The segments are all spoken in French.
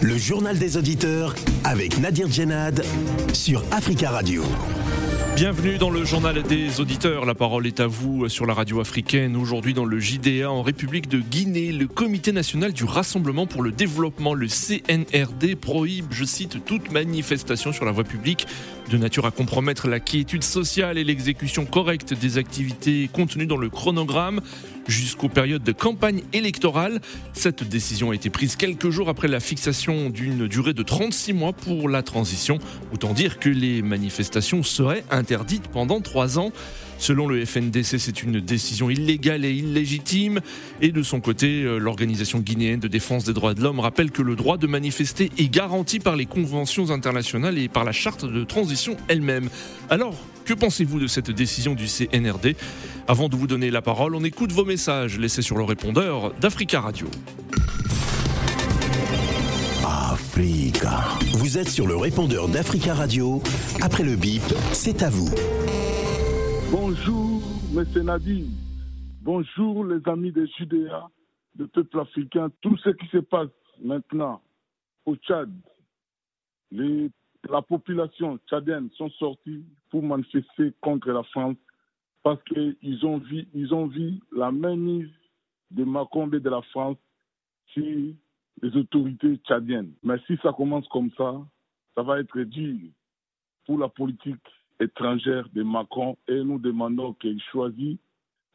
Le journal des auditeurs avec Nadir Djenad sur Africa Radio. Bienvenue dans le journal des auditeurs. La parole est à vous sur la radio africaine. Aujourd'hui dans le JDA en République de Guinée, le Comité national du Rassemblement pour le développement, le CNRD, prohibe, je cite, toute manifestation sur la voie publique de nature à compromettre la quiétude sociale et l'exécution correcte des activités contenues dans le chronogramme jusqu'aux périodes de campagne électorale. Cette décision a été prise quelques jours après la fixation d'une durée de 36 mois pour la transition. Autant dire que les manifestations seraient interdites pendant trois ans. Selon le FNDC, c'est une décision illégale et illégitime. Et de son côté, euh, l'organisation guinéenne de défense des droits de l'homme rappelle que le droit de manifester est garanti par les conventions internationales et par la charte de transition elle-même. Alors, que pensez-vous de cette décision du CNRD Avant de vous donner la parole, on écoute vos messages laissés sur le répondeur d'Africa Radio. Africa. Vous êtes sur le répondeur d'Africa Radio. Après le bip, c'est à vous. Bonjour, M. Nadi. Bonjour, les amis des Judéa, le peuple africain. Tout ce qui se passe maintenant au Tchad, la population tchadienne sont sortis pour manifester contre la France parce qu'ils ont vu, ils ont vu la mainmise de Macron et de la France sur les autorités tchadiennes. Mais si ça commence comme ça, ça va être dur pour la politique étrangère de Macron et nous demandons qu'il choisisse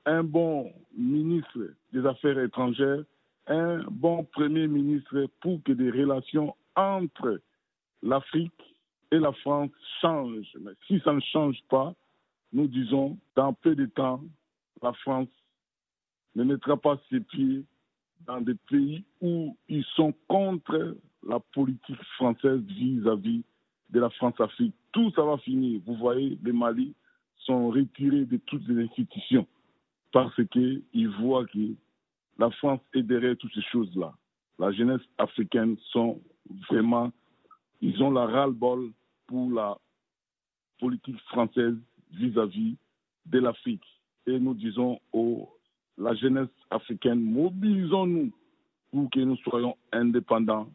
un bon ministre des Affaires étrangères, un bon Premier ministre pour que des relations entre l'Afrique et la France changent. Mais si ça ne change pas, nous disons, dans peu de temps, la France ne mettra pas ses pieds dans des pays où ils sont contre la politique française vis-à-vis de la France-Afrique. Tout ça va finir. Vous voyez, les Mali sont retirés de toutes les institutions parce qu'ils voient que la France est derrière toutes ces choses-là. La jeunesse africaine sont vraiment, ils ont la ras-le-bol pour la politique française vis-à-vis de l'Afrique. Et nous disons aux la jeunesse africaine, mobilisons-nous pour que nous soyons indépendants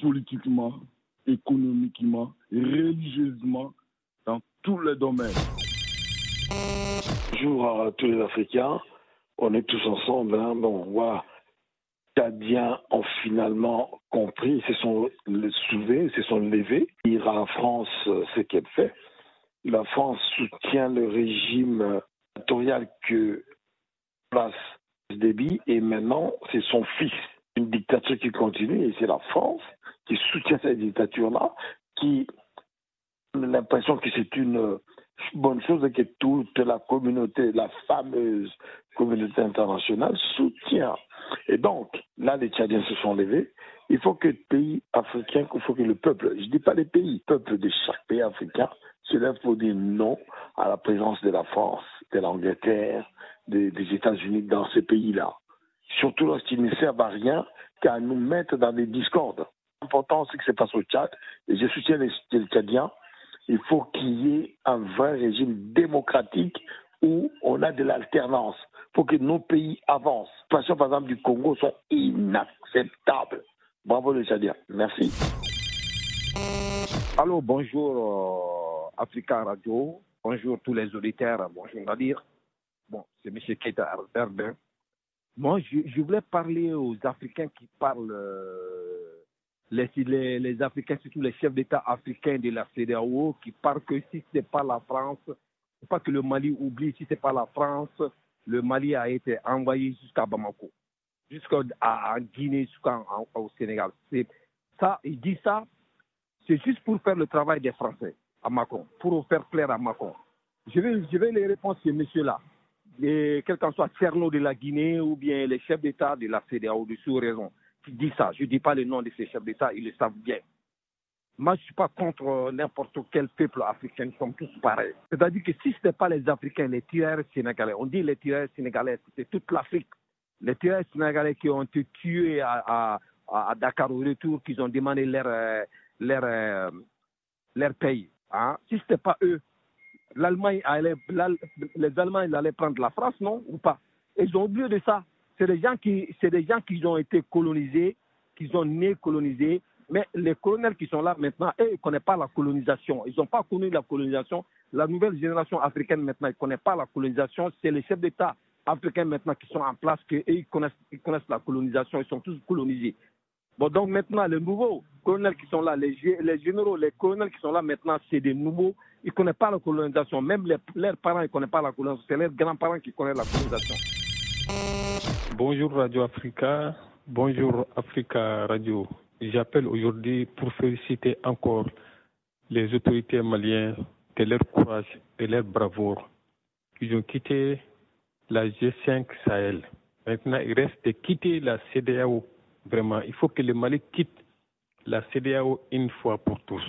politiquement, économiquement, religieusement, dans tous les domaines. Bonjour à tous les Africains. On est tous ensemble. Hein. Bon. Tchadiens ont finalement compris, se sont soulevés, se sont levés. La France ce qu'elle fait. La France soutient le régime dictatorial que place débit et maintenant c'est son fils. Une dictature qui continue et c'est la France qui soutient cette dictature-là, qui a l'impression que c'est une bonne chose et que toute la communauté, la fameuse communauté internationale soutient. Et donc, là, les Tchadiens se sont levés. Il faut que le pays africain, il faut que le peuple, je ne dis pas les pays, le peuple de chaque pays africain se lève pour dire non à la présence de la France, de l'Angleterre, des, des États-Unis dans ces pays-là. Surtout lorsqu'ils ne servent à rien qu'à nous mettre dans des discordes. L'important, c'est que c'est passe au Tchad, et je soutiens les Tchadiens. Il faut qu'il y ait un vrai régime démocratique où on a de l'alternance pour que nos pays avancent. Les situations, par exemple, du Congo sont inacceptables. Bravo les Tchadiens. Merci. Allô, bonjour euh, Africa Radio. Bonjour tous les auditeurs. Bonjour Nadir. Bon, c'est M. Keita Herbin. Moi, je, je, voulais parler aux Africains qui parlent, euh, les, Africains, surtout les chefs d'État africains de la CEDEAO, qui parlent que si ce n'est pas la France, pas que le Mali oublie, si ce n'est pas la France, le Mali a été envoyé jusqu'à Bamako, jusqu'à Guinée, jusqu'au Sénégal. Ça, il dit ça, c'est juste pour faire le travail des Français à Macron, pour faire plaire à Macron. Je vais, je vais les répondre ces messieurs-là quel qu'en soit Cerno de la Guinée ou bien les chefs d'État de la CEDEAO de sous-raison qui disent ça. Je ne dis pas le nom de ces chefs d'État, ils le savent bien. Moi, je ne suis pas contre n'importe quel peuple africain, ils sont tous pareils. C'est-à-dire que si ce n'est pas les Africains, les tireurs sénégalais, on dit les tireurs sénégalais, c'est toute l'Afrique. Les tireurs sénégalais qui ont été tués à, à, à Dakar au retour, qui ont demandé leur, leur, leur pays. Hein? Si ce n'était pas eux, l'Allemagne allait, les Allemands allaient prendre la France, non Ou pas Ils ont oublié de ça. C'est des gens qui, c'est des gens qui ont été colonisés, qu'ils ont né colonisé. Mais les colonels qui sont là maintenant, eux, ils ne connaissent pas la colonisation. Ils n'ont pas connu la colonisation. La nouvelle génération africaine maintenant, ils ne connaissent pas la colonisation. C'est les chefs d'État africains maintenant qui sont en place, qu'ils connaissent, ils connaissent la colonisation. Ils sont tous colonisés. Bon, donc maintenant, les nouveaux colonels qui sont là, les, généraux, les colonels qui sont là maintenant, c'est des nouveaux. Ils ne connaissent pas la colonisation. Même leurs parents, ils ne connaissent pas la colonisation. C'est leurs grands-parents qui connaissent la colonisation. Bonjour Radio Africa. Bonjour Africa Radio. J'appelle aujourd'hui pour féliciter encore les autorités maliennes de leur courage et leur bravoure. Ils ont quitté la G5 Sahel. Maintenant, il reste de quitter la CDAO Vraiment, il faut que le Mali quitte la CDAO une fois pour tous.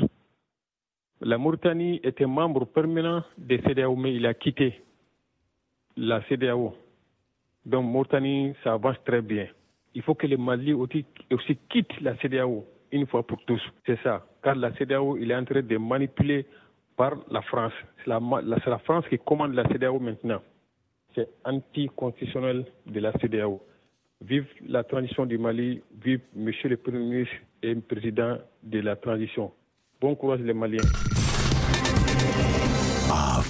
La Mauritanie était membre permanent de la CDAO, mais il a quitté la CDAO. Donc, Mauritanie, ça avance très bien. Il faut que le Mali aussi, quitte la CDAO une fois pour tous. C'est ça. Car la CDAO, il est en train de manipuler par la France. C'est la, la France qui commande la CDAO maintenant. C'est anticonstitutionnel de la CDAO. Vive la transition du Mali, vive Monsieur le Premier ministre et le président de la transition. Bon courage les Maliens.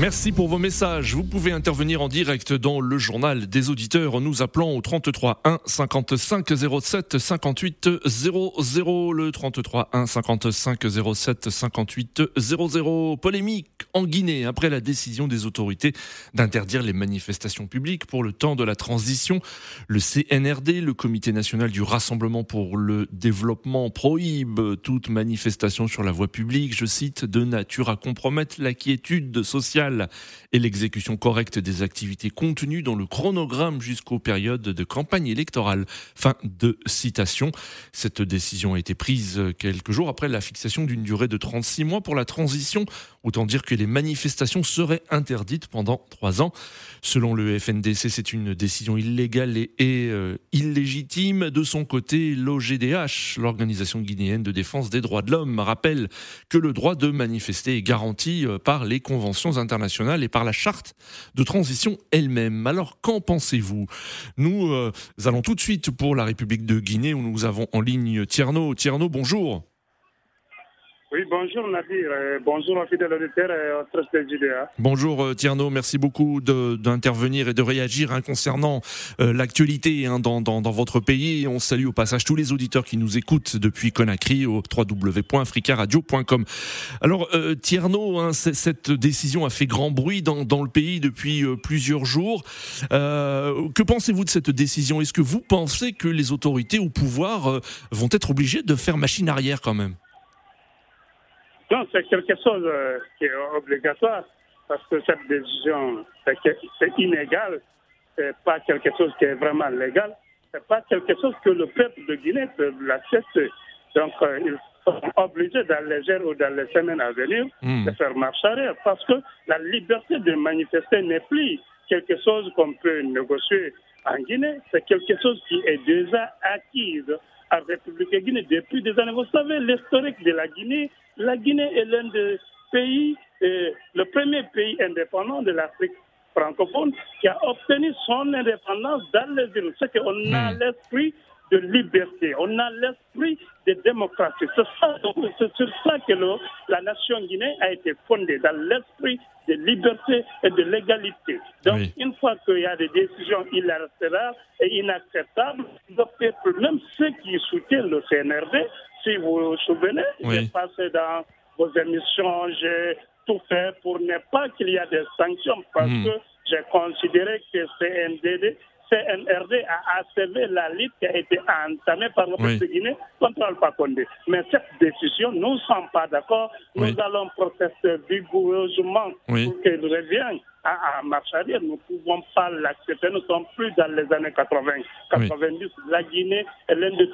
Merci pour vos messages. Vous pouvez intervenir en direct dans le journal des auditeurs en nous appelant au 33 1 55 07 58 00. Le 33 1 55 07 58 00. Polémique en Guinée après la décision des autorités d'interdire les manifestations publiques pour le temps de la transition. Le CNRD, le Comité national du Rassemblement pour le développement, prohibe toute manifestation sur la voie publique, je cite, de nature à compromettre la quiétude sociale et l'exécution correcte des activités contenues dans le chronogramme jusqu'aux périodes de campagne électorale. Fin de citation. Cette décision a été prise quelques jours après la fixation d'une durée de 36 mois pour la transition. Autant dire que les manifestations seraient interdites pendant trois ans. Selon le FNDC, c'est une décision illégale et, euh, illégitime. De son côté, l'OGDH, l'Organisation guinéenne de défense des droits de l'homme, rappelle que le droit de manifester est garanti euh, par les conventions internationales et par la charte de transition elle-même. Alors qu'en pensez-vous? Nous euh, allons tout de suite pour la République de Guinée où nous avons en ligne Tierno. Tierno, bonjour. Oui, bonjour Nadir, euh, bonjour fidèle auditeur et au JDA. Bonjour euh, Tierno, merci beaucoup d'intervenir et de réagir hein, concernant euh, l'actualité hein, dans, dans, dans, votre pays. On salue au passage tous les auditeurs qui nous écoutent depuis Conakry au www.africaradio.com. Alors Tierno, hein, cette décision a fait grand bruit dans, dans le pays depuis plusieurs jours. que pensez-vous de cette décision? Est-ce que vous pensez que les autorités au pouvoir vont être obligées de faire machine arrière quand même? Non, c'est quelque chose euh, qui est obligatoire parce que cette décision, c'est inégal. C'est pas quelque chose qui est vraiment légal. C'est pas quelque chose que le peuple de Guinée peut l'accepter. Donc, euh, ils sont obligés dans les jours ou dans les semaines à venir hmm. de faire marche arrière parce que la liberté de manifester n'est plus quelque chose qu'on peut négocier en Guinée. C'est quelque chose qui est déjà acquis à la République de Guinée depuis des années. Vous savez, l'historique de la Guinée, la Guinée est l'un des pays, euh, le premier pays indépendant de l'Afrique francophone qui a obtenu son indépendance dans les îles. C'est qu'on a hmm. l'esprit de liberté, on a l'esprit de démocratie. C'est sur ça que la nation guinéenne a été fondée, dans l'esprit de liberté et de l'égalité. Donc, une fois qu'il y a des décisions illatérales et inacceptables, le peuple, même ceux qui soutiennent le CNRD, si vous vous souvenez, j'ai passé dans vos émissions, j'ai tout fait pour ne pas qu'il y ait des sanctions parce hmm. que j'ai considéré que CNDD CNRD a achevé la lutte qui a été entamée par le président de Guinée contre Alpha Condé. Mais cette décision, nous ne sommes pas d'accord. Nous allons protester vigoureusement pour qu'il revienne à, marche arrière. Nous ne pouvons pas l'accepter. Nous ne sommes plus dans les années 80, 90. La Guinée est l'un des,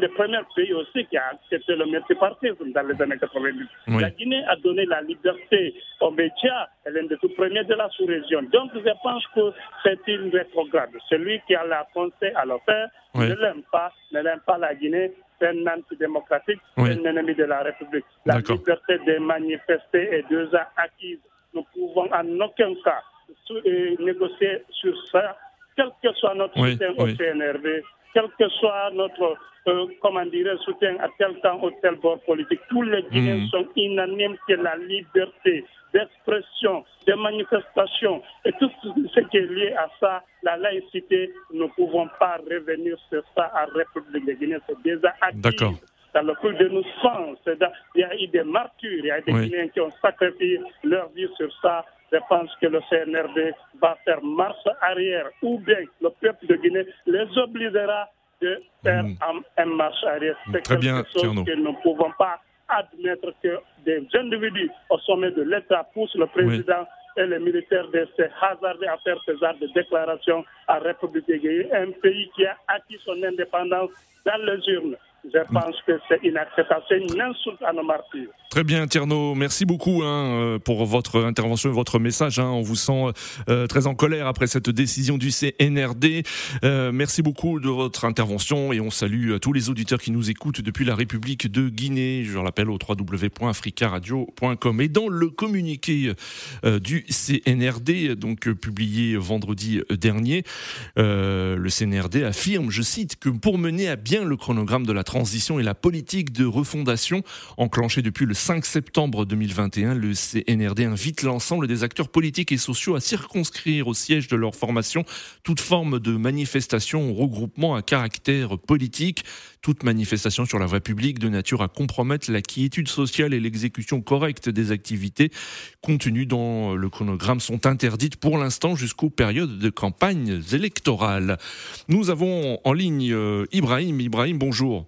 des premiers pays aussi qui a accepté le multipartisme dans les années 90. La Guinée a donné la liberté aux médias. Elle est l'un des tout premiers de la sous-région. Donc, je pense que c'est une rétrograde. Celui qui a la pensée à le faire ne l'aime pas, ne l'aime pas la Guinée c'est un antidémocratique, c'est un ennemi de la République. La liberté de manifester est déjà acquise nous pouvons en aucun cas négocier sur ça, quel que soit notre soutien au CNRD, quel que soit notre, euh, comment dire, soutien à tel temps ou tel bord politique. Tous les Guinéens hmm. sont unanimes que la liberté d'expression, de manifestation et tout ce qui est lié à ça, la laïcité, nous ne pouvons pas revenir sur ça à la République de Guinée. C'est déjà acquis. Dans le plus de nos sens. Il y a eu des martyrs, il y a des Guinéens qui ont sacrifié leur vie sur ça. Je pense que le CNRD va faire marche arrière ou bien le peuple de Guinée les obligera de faire mm. un, marche arrière. C'est quelque bien, chose que nous ne pouvons pas admettre que des individus au sommet de l'État poussent le président et les militaires de se hasarder à faire ces arts de déclaration à République de Guinée, un pays qui a acquis son indépendance dans les urnes. Je pense que c'est inacceptable. C'est une insulte à nos martyrs. Très bien, Tierno. Merci beaucoup hein, euh, pour votre intervention et votre message. Hein. On vous sent euh, très en colère après cette décision du CNRD. Euh, merci beaucoup de votre intervention et on salue tous les auditeurs qui nous écoutent depuis la République de Guinée. Je rappelle au www.africaradio.com. Et dans le communiqué du CNRD, donc publié vendredi dernier, le CNRD affirme, je cite, que pour mener à bien le chronogramme de la transition et la politique de refondation enclenchée depuis le 5 septembre 2021, le CNRD invite l'ensemble des acteurs politiques et sociaux à circonscrire au siège de leur formation toute forme de manifestation ou regroupement à caractère politique, toute manifestation sur la voie publique de nature à compromettre la quiétude sociale et l'exécution correcte des activités contenues dans le chronogramme sont interdites pour l'instant jusqu'aux périodes de campagnes électorales. Nous avons en ligne euh, Ibrahim. Ibrahim, bonjour.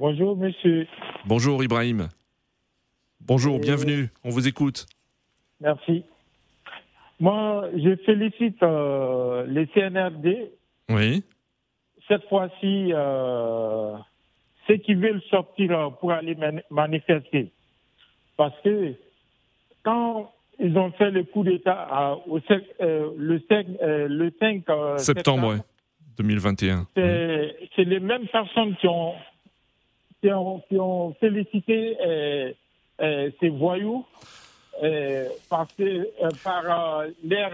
Bonjour, monsieur. Bonjour, Ibrahim. Bonjour, bienvenue. On vous écoute. Merci. Moi, je félicite euh, les CNRD. Oui. Cette fois-ci, euh, ceux qui veulent sortir pour aller manifester. Parce que quand ils ont fait le coup d'État euh, le 5, le 5 septembre, 2021. C'est les mêmes personnes qui ont qui ont, félicité euh, euh, ces voyous euh, par l'air.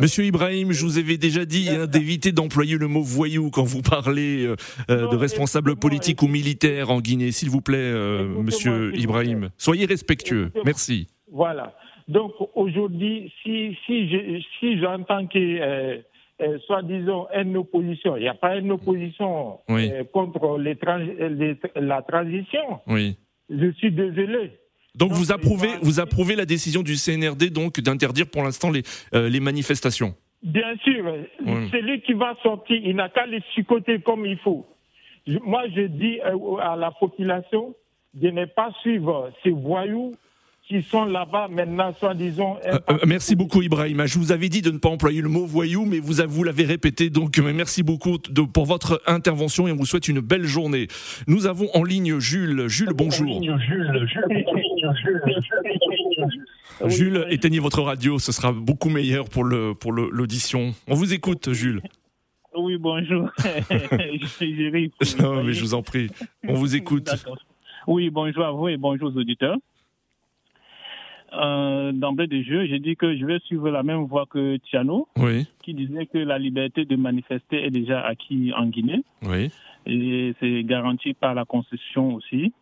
Monsieur Ibrahim, je vous avais déjà dit hein, d'éviter d'employer le mot voyou quand vous parlez de responsables politiques ou militaires en Guinée, s'il vous plaît, Monsieur Ibrahim. Soyez respectueux. Merci. Voilà. Donc aujourd'hui, si, si j'entends que euh, soi-disant une opposition. Il n'y a pas une opposition euh, contre les la transition. Oui. Je suis désolé. Donc, vous approuvez, vous approuvez la décision du CNRD donc d'interdire pour l'instant les, euh, les manifestations? Bien sûr. Celui qui va sortir, il n'a qu'à les chicoter comme il faut. moi, je dis à la population de ne pas suivre ces voyous qui sont là-bas maintenant, soi-disant. Euh, euh, merci beaucoup, Ibrahim. Je vous avais dit de ne pas employer le mot voyou, mais vous, vous l'avez répété. Donc, euh, merci beaucoup de, pour votre intervention et on vous souhaite une belle journée. Nous avons en ligne Jules. Jules, bonjour. Jules, éteignez votre radio, ce sera beaucoup meilleur pour l'audition. On vous écoute, Jules. Oui, bonjour. je non, mais je vous en prie. On vous écoute. Oui, bonjour à vous et bonjour aux auditeurs euh, d'emblée de jeu, j'ai dit que je vais suivre la même voie que Tiano, qui disait que la liberté de manifester est déjà acquise en Guinée. Oui. Et c'est garanti par la Constitution aussi.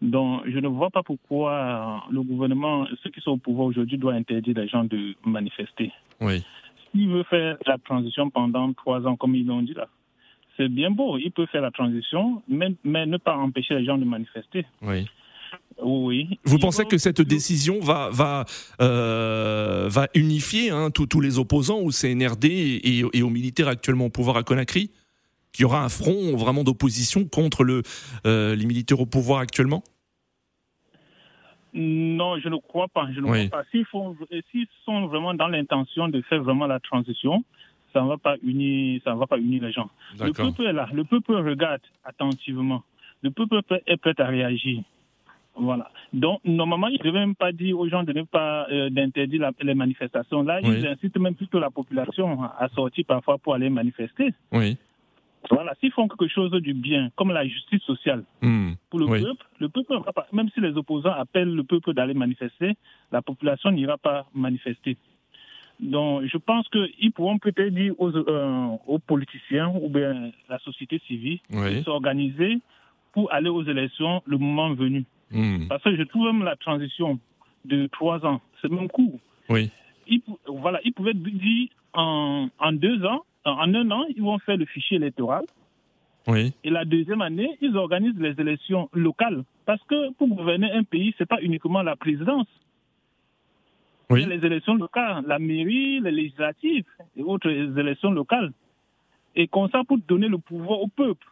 Donc, je ne vois pas pourquoi le gouvernement, ceux qui sont au pouvoir aujourd'hui, doit interdire les gens de manifester. Oui. S'il veut faire la transition pendant trois ans, comme ils l'ont dit là, c'est bien beau. Il peut faire la transition, mais, mais ne pas empêcher les gens de manifester. Oui. Oui. Vous pensez que cette décision va, va, euh, va unifier hein, tous les opposants au CNRD et, et, aux militaires actuellement au pouvoir à Conakry Qu'il y aura un front vraiment d'opposition contre le, euh, les militaires au pouvoir actuellement? Non, je ne crois pas. Je ne crois pas. S'ils, sont vraiment dans l'intention de faire vraiment la transition, ça ne va pas unir, ça va pas unir les gens. Le peuple est là. Le peuple regarde attentivement. Le peuple est prêt à réagir. Voilà. Donc, normalement, ils ne devaient même pas dire aux gens de ne pas euh, d'interdire les manifestations. Là, ils incitent même plutôt la population à sortir parfois pour aller manifester. Oui. Voilà, s'ils font quelque chose du bien, comme la justice sociale hmm. pour le peuple, le peuple, même si les opposants appellent le peuple d'aller manifester, la population n'ira pas manifester. Donc, je pense qu'ils pourront peut-être dire aux, euh, aux, politiciens ou bien la société civile de s'organiser pour aller aux élections le moment venu. Hmm. Parce que je trouve même la transition de trois ans, c'est même court. Oui. Voilà, ils pouvaient dire en, en deux ans, en un an, ils vont faire le fichier électoral. Oui. Et la deuxième année, ils organisent les élections locales. Parce que pour gouverner un pays, ce n'est pas uniquement la présidence. Oui. les élections locales, la mairie, les législatives et autres élections locales. Et comme ça, pour donner le pouvoir au peuple,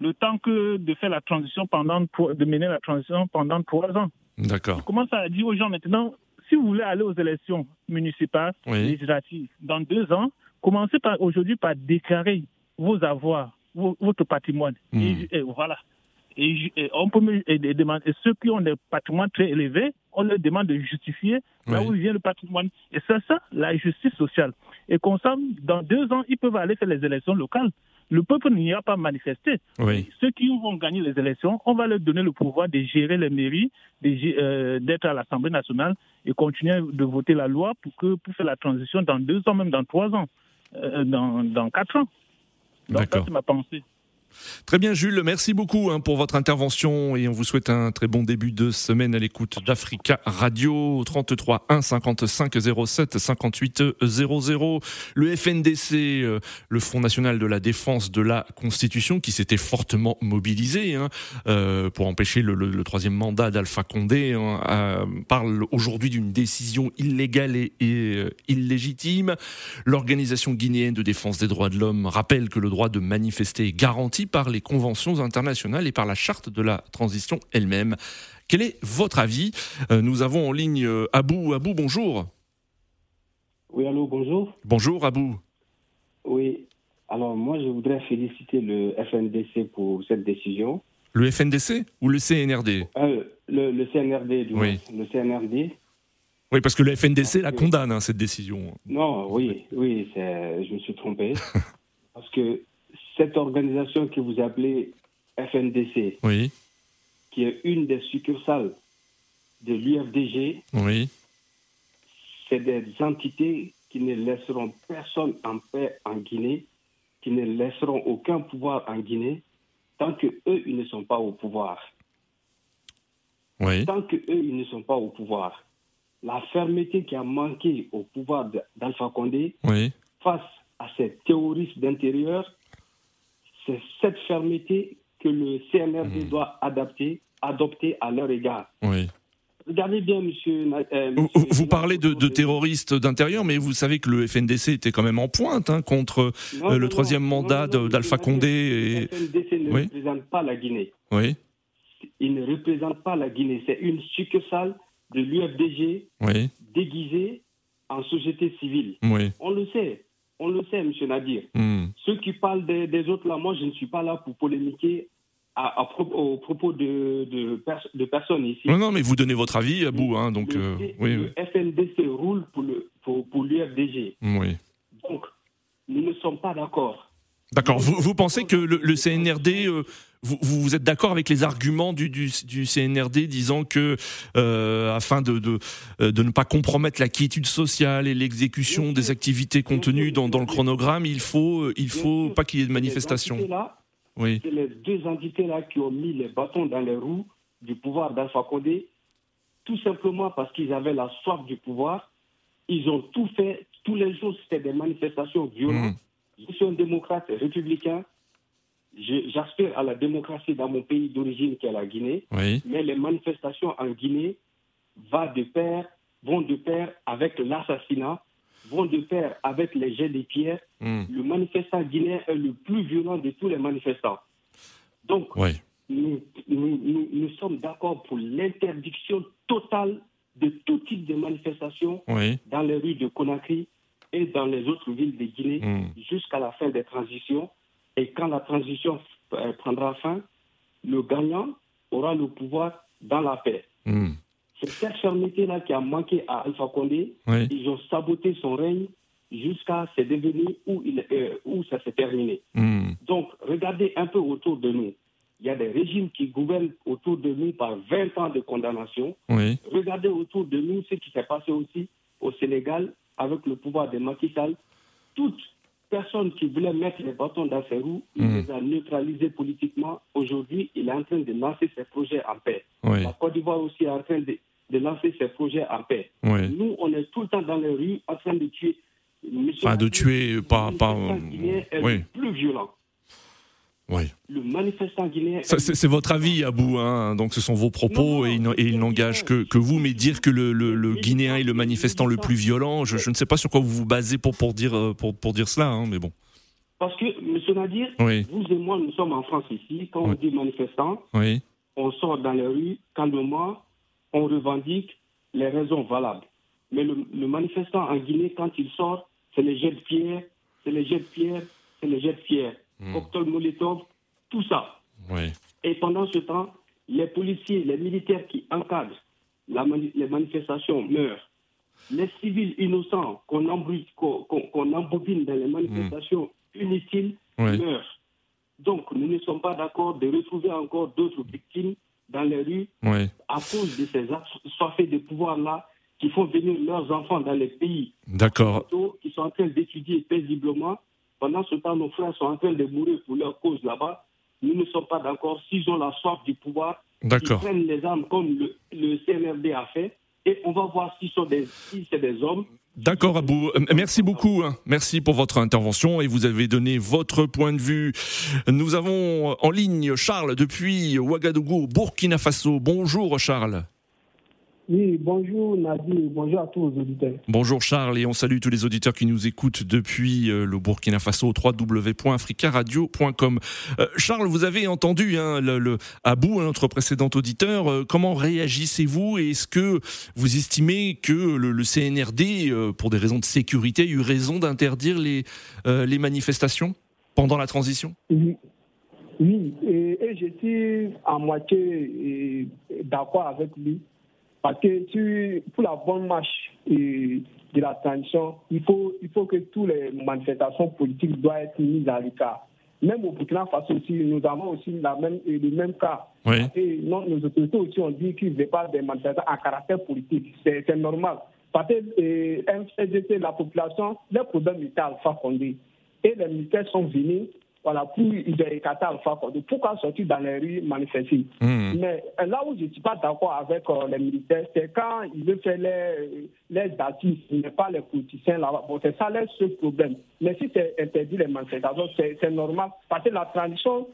le temps que de faire la transition pendant, de mener la transition pendant trois ans. D'accord. Comment ça à dire aux gens maintenant, si vous voulez aller aux élections municipales, législatives, dans deux ans, commencez par aujourd'hui par déclarer vos avoirs, votre patrimoine. Hmm. et, voilà. Et, on peut demander, ceux qui ont des patrimoines très élevés, on leur demande de justifier là où vient le patrimoine. Et c'est ça, la justice sociale. Et comme ça, dans deux ans, ils peuvent aller faire les élections locales. Le peuple n'ira pas manifester. Ceux qui vont gagner les élections, on va leur donner le pouvoir de gérer les mairies, euh, d'être à l'Assemblée nationale et continuer de voter la loi pour, que, pour faire la transition dans deux ans, même dans trois ans, euh, dans, dans quatre ans. Donc ça, c'est ma pensée. Très bien, Jules. Merci beaucoup hein, pour votre intervention et on vous souhaite un très bon début de semaine à l'écoute d'Africa Radio 33 1 55 07 58 00. Le FNDC, euh, le Front National de la Défense de la Constitution, qui s'était fortement mobilisé hein, euh, pour empêcher le, troisième mandat d'Alpha Condé, hein, euh, parle aujourd'hui d'une décision illégale et, et illégitime. L'organisation guinéenne de défense des droits de l'homme rappelle que le droit de manifester est garanti par les conventions internationales et par la charte de la transition elle-même. Quel est votre avis? Euh, Nous avons en ligne euh, Abou. Abou, bonjour. Oui, allô, bonjour. Bonjour Abou. Oui, alors moi je voudrais féliciter le FNDC pour cette décision. Le FNDC ou le CNRD euh, le, CNRD, du oui. Le CNRD. Oui, parce que le FNDC la condamne, hein, cette décision. Non, oui, oui, je me suis trompé. parce que cette organisation que vous appelez FNDC, oui. qui est une des succursales de l'UFDG, oui. c'est des entités qui ne laisseront personne en paix en Guinée, qui ne laisseront aucun pouvoir en Guinée, tant que eux ils ne sont pas au pouvoir. Oui. Tant que eux ils ne sont pas au pouvoir. La fermeté qui a manqué au pouvoir d'Alpha Condé oui. face à ces terroristes d'intérieur c'est cette fermeté que le CNRD mhm. doit adapter, adopter à leur égard. Oui. Regardez bien, monsieur. Euh, vous, parlez de, terroristes d'intérieur, mais vous savez que le FNDC était quand même en pointe hein, contre euh, le troisième mandat d'Alpha Condé. Le FNDC ne représente pas la Guinée. Oui. Il ne représente pas la Guinée. C'est une succursale de l'UFDG oui. déguisée en société civile. Oui. On le sait. On le sait, M. Nadir. Hmm. Ceux qui parlent des, autres là, moi, je ne suis pas là pour polémiquer à, au propos de, de, personnes ici. Non, non, mais vous donnez votre avis à bout. Hein, donc, le, euh, oui, FNDC roule pour l'UFDG. Pour, oui. Donc, nous ne sommes pas d'accord. D'accord. Vous, vous, pensez que le, CNRD, euh, vous, vous, êtes d'accord avec les arguments du, du, du CNRD disant que, euh, afin de, de, euh, de, ne pas compromettre la quiétude sociale et l'exécution des activités contenues dans, dans, le chronogramme, il faut, il faut pas qu'il y ait de manifestation Oui. C'est les deux entités-là qui ont mis les bâtons dans les roues du pouvoir d'Alpha Condé, tout simplement parce qu'ils avaient la soif du pouvoir. Ils ont tout fait. Tous les jours, c'était des manifestations violentes. Mmh. Je suis un démocrate républicain. J'aspire à la démocratie dans mon pays d'origine qui est la Guinée. Mais les manifestations en Guinée vont de pair, vont de pair avec l'assassinat, vont de pair avec les jets de pierres. Hmm. Le manifestant guinéen est le plus violent de tous les manifestants. Donc, nous, nous, sommes d'accord pour l'interdiction totale de tout type de manifestation dans les rues de Conakry, et dans les autres villes de Guinée hmm. jusqu'à la fin des transitions. Et quand la transition euh, prendra fin, le gagnant aura le pouvoir dans la paix. Hmm. C'est cette fermeté-là qui a manqué à Alpha Condé. Ils ont saboté son règne jusqu'à ce devenu où, il, euh, où ça s'est terminé. Hmm. Donc, regardez un peu autour de nous. Il y a des régimes qui gouvernent autour de nous par 20 ans de condamnation. Regardez autour de nous ce qui s'est passé aussi au Sénégal avec le pouvoir de Macky Sall, toute personne qui voulait mettre les bâtons dans ses roues, il hmm. les a neutralisés politiquement. Aujourd'hui, il est en train de lancer ses projets en paix. La Côte d'Ivoire aussi est en train de, lancer ses projets en paix. Nous, on est tout le temps dans les rues en train de tuer. Enfin, de tuer, pas. pas oui. plus violent. Oui. Le manifestant guinéen. C'est votre avis, Abou. Hein donc ce sont vos propos et, il n'engage que, que, vous. Mais dire que le, le, Guinéen est le manifestant le plus violent, je, ne sais pas sur quoi vous vous basez pour, pour, dire, euh, pour, pour dire cela. Hein, mais bon. Parce que, M. Nadir, vous et moi, nous sommes en France ici. Quand on dit manifestant, oui. on sort dans les rues calmement, on revendique les raisons valables. Mais le, manifestant en Guinée, quand il sort, c'est les jets de pierre, c'est les jets de pierre, c'est les jets de pierre mmh. cocktail Molotov, tout ça. Et pendant ce temps, les policiers, les militaires qui encadrent les manifestations meurent. Les civils innocents qu'on embobine dans les manifestations inutiles meurent. Donc, nous ne sommes pas d'accord de retrouver encore d'autres victimes dans les rues à cause de ces soifés de pouvoir-là qui font venir leurs enfants dans les pays qui sont en train d'étudier paisiblement pendant ce temps, nos frères sont en train de mourir pour leur cause là-bas. Nous ne sommes pas d'accord. S'ils ont la soif du pouvoir, ils prennent les armes comme le, CNRD a fait. Et on va voir si, c'est des hommes. D'accord, Abou. Euh, merci beaucoup. Hein. Merci pour votre intervention et vous avez donné votre point de vue. Nous avons en ligne Charles depuis Ouagadougou, Burkina Faso. Bonjour, Charles. Oui, bonjour Nadir, bonjour à tous les auditeurs. Bonjour Charles et on salue tous les auditeurs qui nous écoutent depuis euh, le Burkina Faso, www.africaradio.com. Euh, Charles, vous avez entendu hein, le, à bout notre précédent auditeur. Euh, comment réagissez-vous et est-ce que vous estimez que le, CNRD, pour des raisons de sécurité, a eu raison d'interdire les, les manifestations pendant la transition? Oui. Oui, et, et je suis à moitié d'accord avec lui parce que tu, pour la bonne marche de la transition, il faut, il faut que toutes les manifestations politiques doivent être mises à l'écart. Même au Burkina Faso aussi, nous avons aussi la même, le même cas. Et non, nos autorités aussi ont dit qu'ils ne veulent pas des manifestations à caractère politique. C'est normal. Parce que euh, la population, le problème était Alpha Condé. Et les militaires sont venus voilà, Alpha Condé. Pourquoi sortir dans les rues manifester? Hmm. Mais euh, là où je ne suis pas d'accord avec euh, les militaires, c'est quand ils veulent faire les, les artistes, mais pas les politiciens là-bas. Bon, c'est ça le seul problème. Mais si c'est interdit les manifestations, c'est normal. Parce que la transition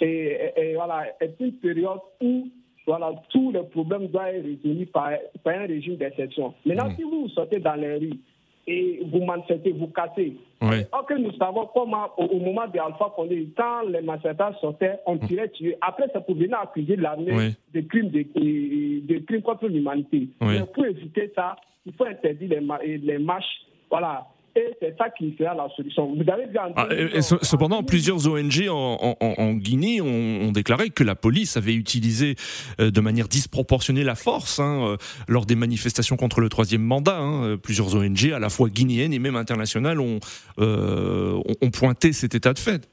est, voilà, est une période où voilà, tous les problèmes doivent être résolus par, par un régime d'exception. Maintenant, hmm. si vous sortez dans les rues, et vous manifestez, vous cassez. Oui. Or que nous savons comment, au, moment de Alpha Condé, quand les manifestants sortaient, on mm. tirait tuer. Après, ça pouvait venir accuser l'armée des crimes, de, crimes contre l'humanité. Pour éviter ça, il faut interdire les, les marches. Voilà. Et c'est ça qui sera la solution. Vous avez ah, cependant, plusieurs ONG en, Guinée ont, déclaré que la police avait utilisé euh, de manière disproportionnée la force hein, euh, lors des manifestations contre le troisième mandat. Hein. Plusieurs ONG, à la fois guinéennes et même internationales, ont, euh, ont pointé cet état de fait.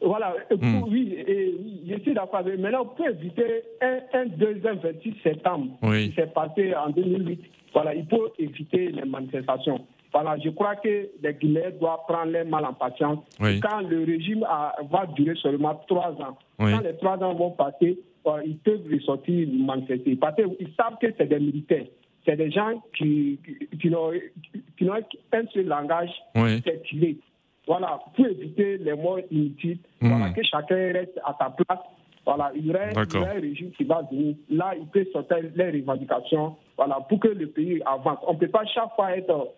Voilà, hmm. oui, je suis d'accord. Maintenant, pour éviter un, deuxième 26 septembre qui s'est passé en 2008, voilà, il faut éviter les manifestations. Voilà, je crois que les Guinéens doivent prendre les mal en patience. Quand le régime va durer seulement trois ans, quand les trois ans vont passer, euh, ils peuvent ressortir manifester. Parce qu'ils savent que c'est des militaires. C'est des gens qui, qui, n'ont qu'un seul langage, c'est tirer. Voilà, pour éviter les morts inutiles, voilà, hmm. que chacun reste à sa place. Voilà, il y aurait, un régime qui va venir. Là, il peut sortir les revendications voilà, pour que le pays avance. On ne peut pas chaque fois être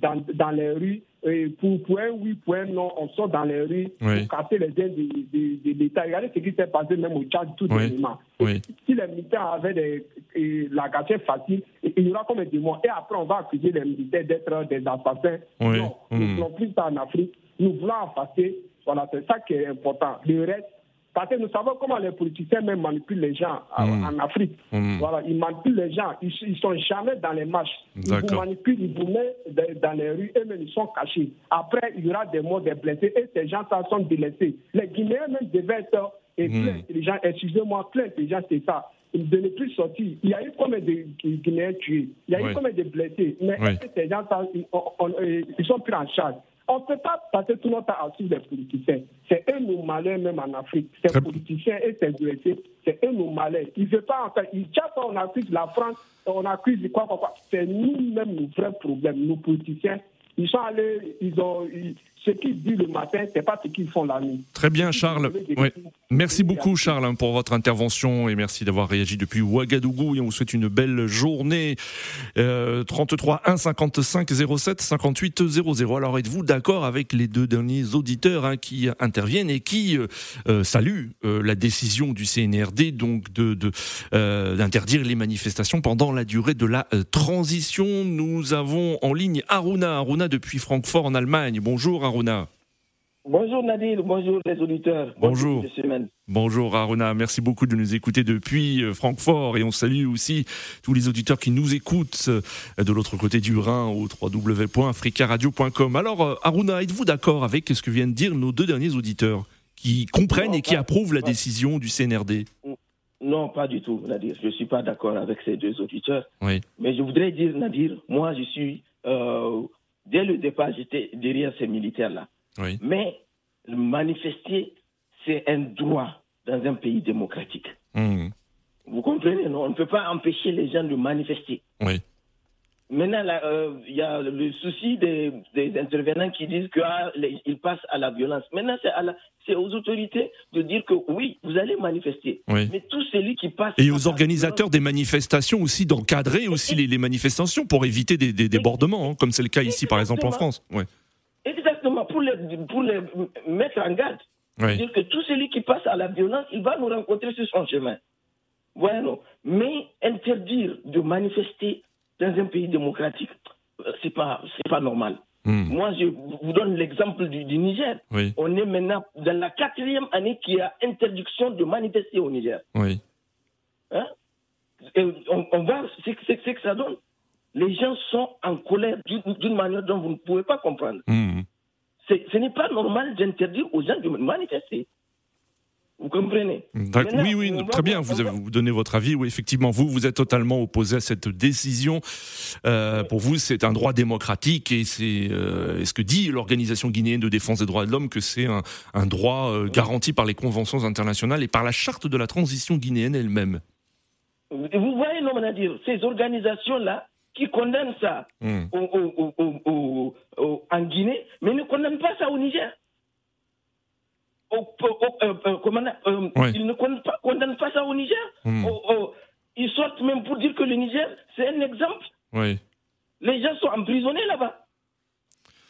dans, dans les rues. Et pour, pour un oui, pour un non, on sort dans les rues pour casser les ailes de, de, de l'État. Regardez ce qui s'est passé même au Tchad tout oui. Oui. Si les militaires avaient des, la gâchette facile, il y aura comme des mois. Et après, on va accuser les militaires d'être des assassins. Non, nous ne voulons plus ça en Afrique. Nous voulons effacer. Voilà, c'est ça qui est important. Le reste, parce que nous savons comment les politiciens même manipulent les gens en mm. Afrique. Mm. Voilà, ils manipulent les gens. Ils, ne sont jamais dans les marches. Ils vous manipulent, ils vous mettent dans les rues et même ils sont cachés. Après, il y aura des morts, des blessés et ces gens ça sont délaissés. Les Guinéens même devaient être et plus mm. intelligents. Excusez-moi, plus intelligents, c'est ça. de ne plus sortir. Il y a eu combien de Guinéens tués? Il y a eu combien de blessés? Mais ces gens, ils sont pris en charge? On ne peut pas passer tout notre temps à suivre les politiciens. C'est eux nos malins, même en Afrique. Ces politiciens et ces blessés, c'est eux nos malins. Ils ne veulent pas en fait. Ils chassent, on accuse la France, on accuse quoi, quoi, quoi. C'est nous-mêmes nos vrais problèmes, nos politiciens. Ils sont allés, ils ont, ce qu'ils disent le matin, c'est pas ce qu'ils font la nuit. Très bien, Charles. Merci beaucoup, Charles, hein, pour votre intervention et merci d'avoir réagi depuis Ouagadougou. Et on vous souhaite une belle journée. 33 1 55 07 58 00. Alors, êtes-vous d'accord avec les deux derniers auditeurs hein, qui interviennent et qui euh, euh, saluent euh, la décision du CNRD donc de d'interdire les manifestations pendant la durée de la transition? Nous avons en ligne Aruna, Aruna depuis Francfort en Allemagne. Bonjour, Aruna. Bonjour Nadir, bonjour les auditeurs. Bonjour. Bonjour Aruna, merci beaucoup de nous écouter depuis euh, Francfort et on salue aussi tous les auditeurs qui nous écoutent euh, de l'autre côté du Rhin au www.africaradio.com. Alors euh, Aruna, êtes-vous d'accord avec ce que viennent de dire nos deux derniers auditeurs qui comprennent et qui approuvent la décision du CNRD non, pas du tout, Nadir. Je ne suis pas d'accord avec ces deux auditeurs. Oui. Mais je voudrais dire, Nadir, moi, je suis dès le départ, j'étais derrière ces militaires-là. Mais manifester, c'est un droit dans un pays démocratique. Mmh. Vous comprenez, non? On ne peut pas empêcher les gens de manifester. Oui. Maintenant, euh, il y a le souci des, intervenants qui disent qu'ils ah, passent à la violence. Maintenant, c'est aux autorités de dire que oui, vous allez manifester. Mais tout celui qui passe. Et aux organisateurs des manifestations aussi d'encadrer aussi les, manifestations pour éviter des, débordements, hein, comme c'est le cas ici, par exemple, en France. Exactement, pour les, pour les mettre en garde. Dire que tout celui qui passe à la violence, il va nous rencontrer sur son chemin. Voilà. Mais interdire de manifester dans un pays démocratique, euh, c'est pas, c'est pas normal. Hmm. Moi, je vous donne l'exemple du, Niger. On est maintenant dans la quatrième année qu'il y a interdiction de manifester au Niger. Oui. Hein? on, on, voit ce que, ça donne. Les gens sont en colère d'une manière dont vous ne pouvez pas comprendre. Hmm. Ce n'est pas normal d'interdire aux gens de manifester. Vous comprenez Oui, oui, très bien. Vous, avez, vous donnez votre avis. Oui, effectivement, vous, vous êtes totalement opposé à cette décision. Euh, pour vous, c'est un droit démocratique et c'est euh, ce que dit l'Organisation guinéenne de défense des droits de l'homme que c'est un, droit euh, garanti par les conventions internationales et par la charte de la transition guinéenne elle-même? Vous voyez, non, dire, ces organisations-là qui condamnent ça hmm. en Guinée, mais ne condamnent pas ça au Niger. Euh, euh, euh, ils ne condamnent pas, ça au Niger. Hmm. ils sortent même pour dire que le Niger, c'est un exemple. Les gens sont emprisonnés là-bas.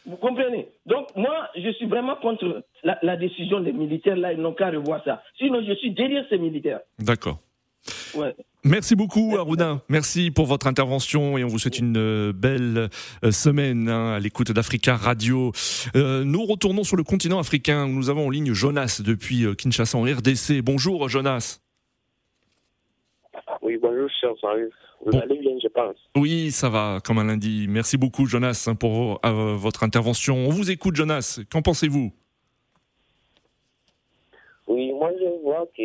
Vous comprenez? Donc, moi, je suis vraiment contre la, décision des militaires. Là, ils n'ont qu'à revoir ça. Sinon, je suis derrière ces militaires. D'accord. Merci beaucoup Aruna, merci pour votre intervention et on vous souhaite une euh, belle euh, semaine hein, à l'écoute d'Africa Radio. Euh, nous retournons sur le continent africain, nous avons en ligne Jonas depuis Kinshasa en RDC. Bonjour Jonas. Oui, bonjour cher Vous allez bien je pense. Oui, ça va comme un lundi. Merci beaucoup Jonas hein, pour votre intervention. On vous écoute Jonas, qu'en pensez-vous? Oui, moi je vois que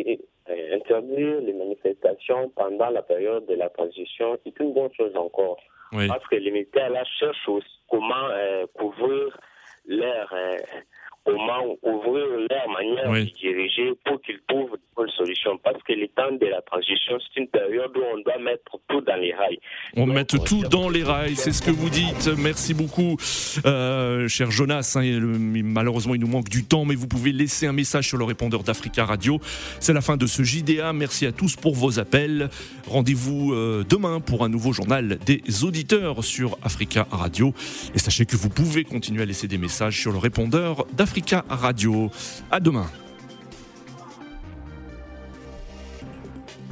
interdire les manifestations pendant la période de la transition est une bonne chose encore. Parce que les militaires là cherchent comment euh, couvrir leur euh, comment ouvrir leur manière de diriger pour qu'ils trouvent de bonnes solutions. Parce que le temps de la transition, c'est une période où on doit mettre tout dans les rails. On met tout dans les rails, c'est ce que vous dites. Merci beaucoup, euh, cher Jonas. Hein, malheureusement, il nous manque du temps, mais vous pouvez laisser un message sur le répondeur d'Africa Radio. C'est la fin de ce JDA. Merci à tous pour vos appels. Rendez-vous euh, demain pour un nouveau journal des auditeurs sur Africa Radio. Et sachez que vous pouvez continuer à laisser des messages sur le répondeur d'Africa Africa Radio. À demain.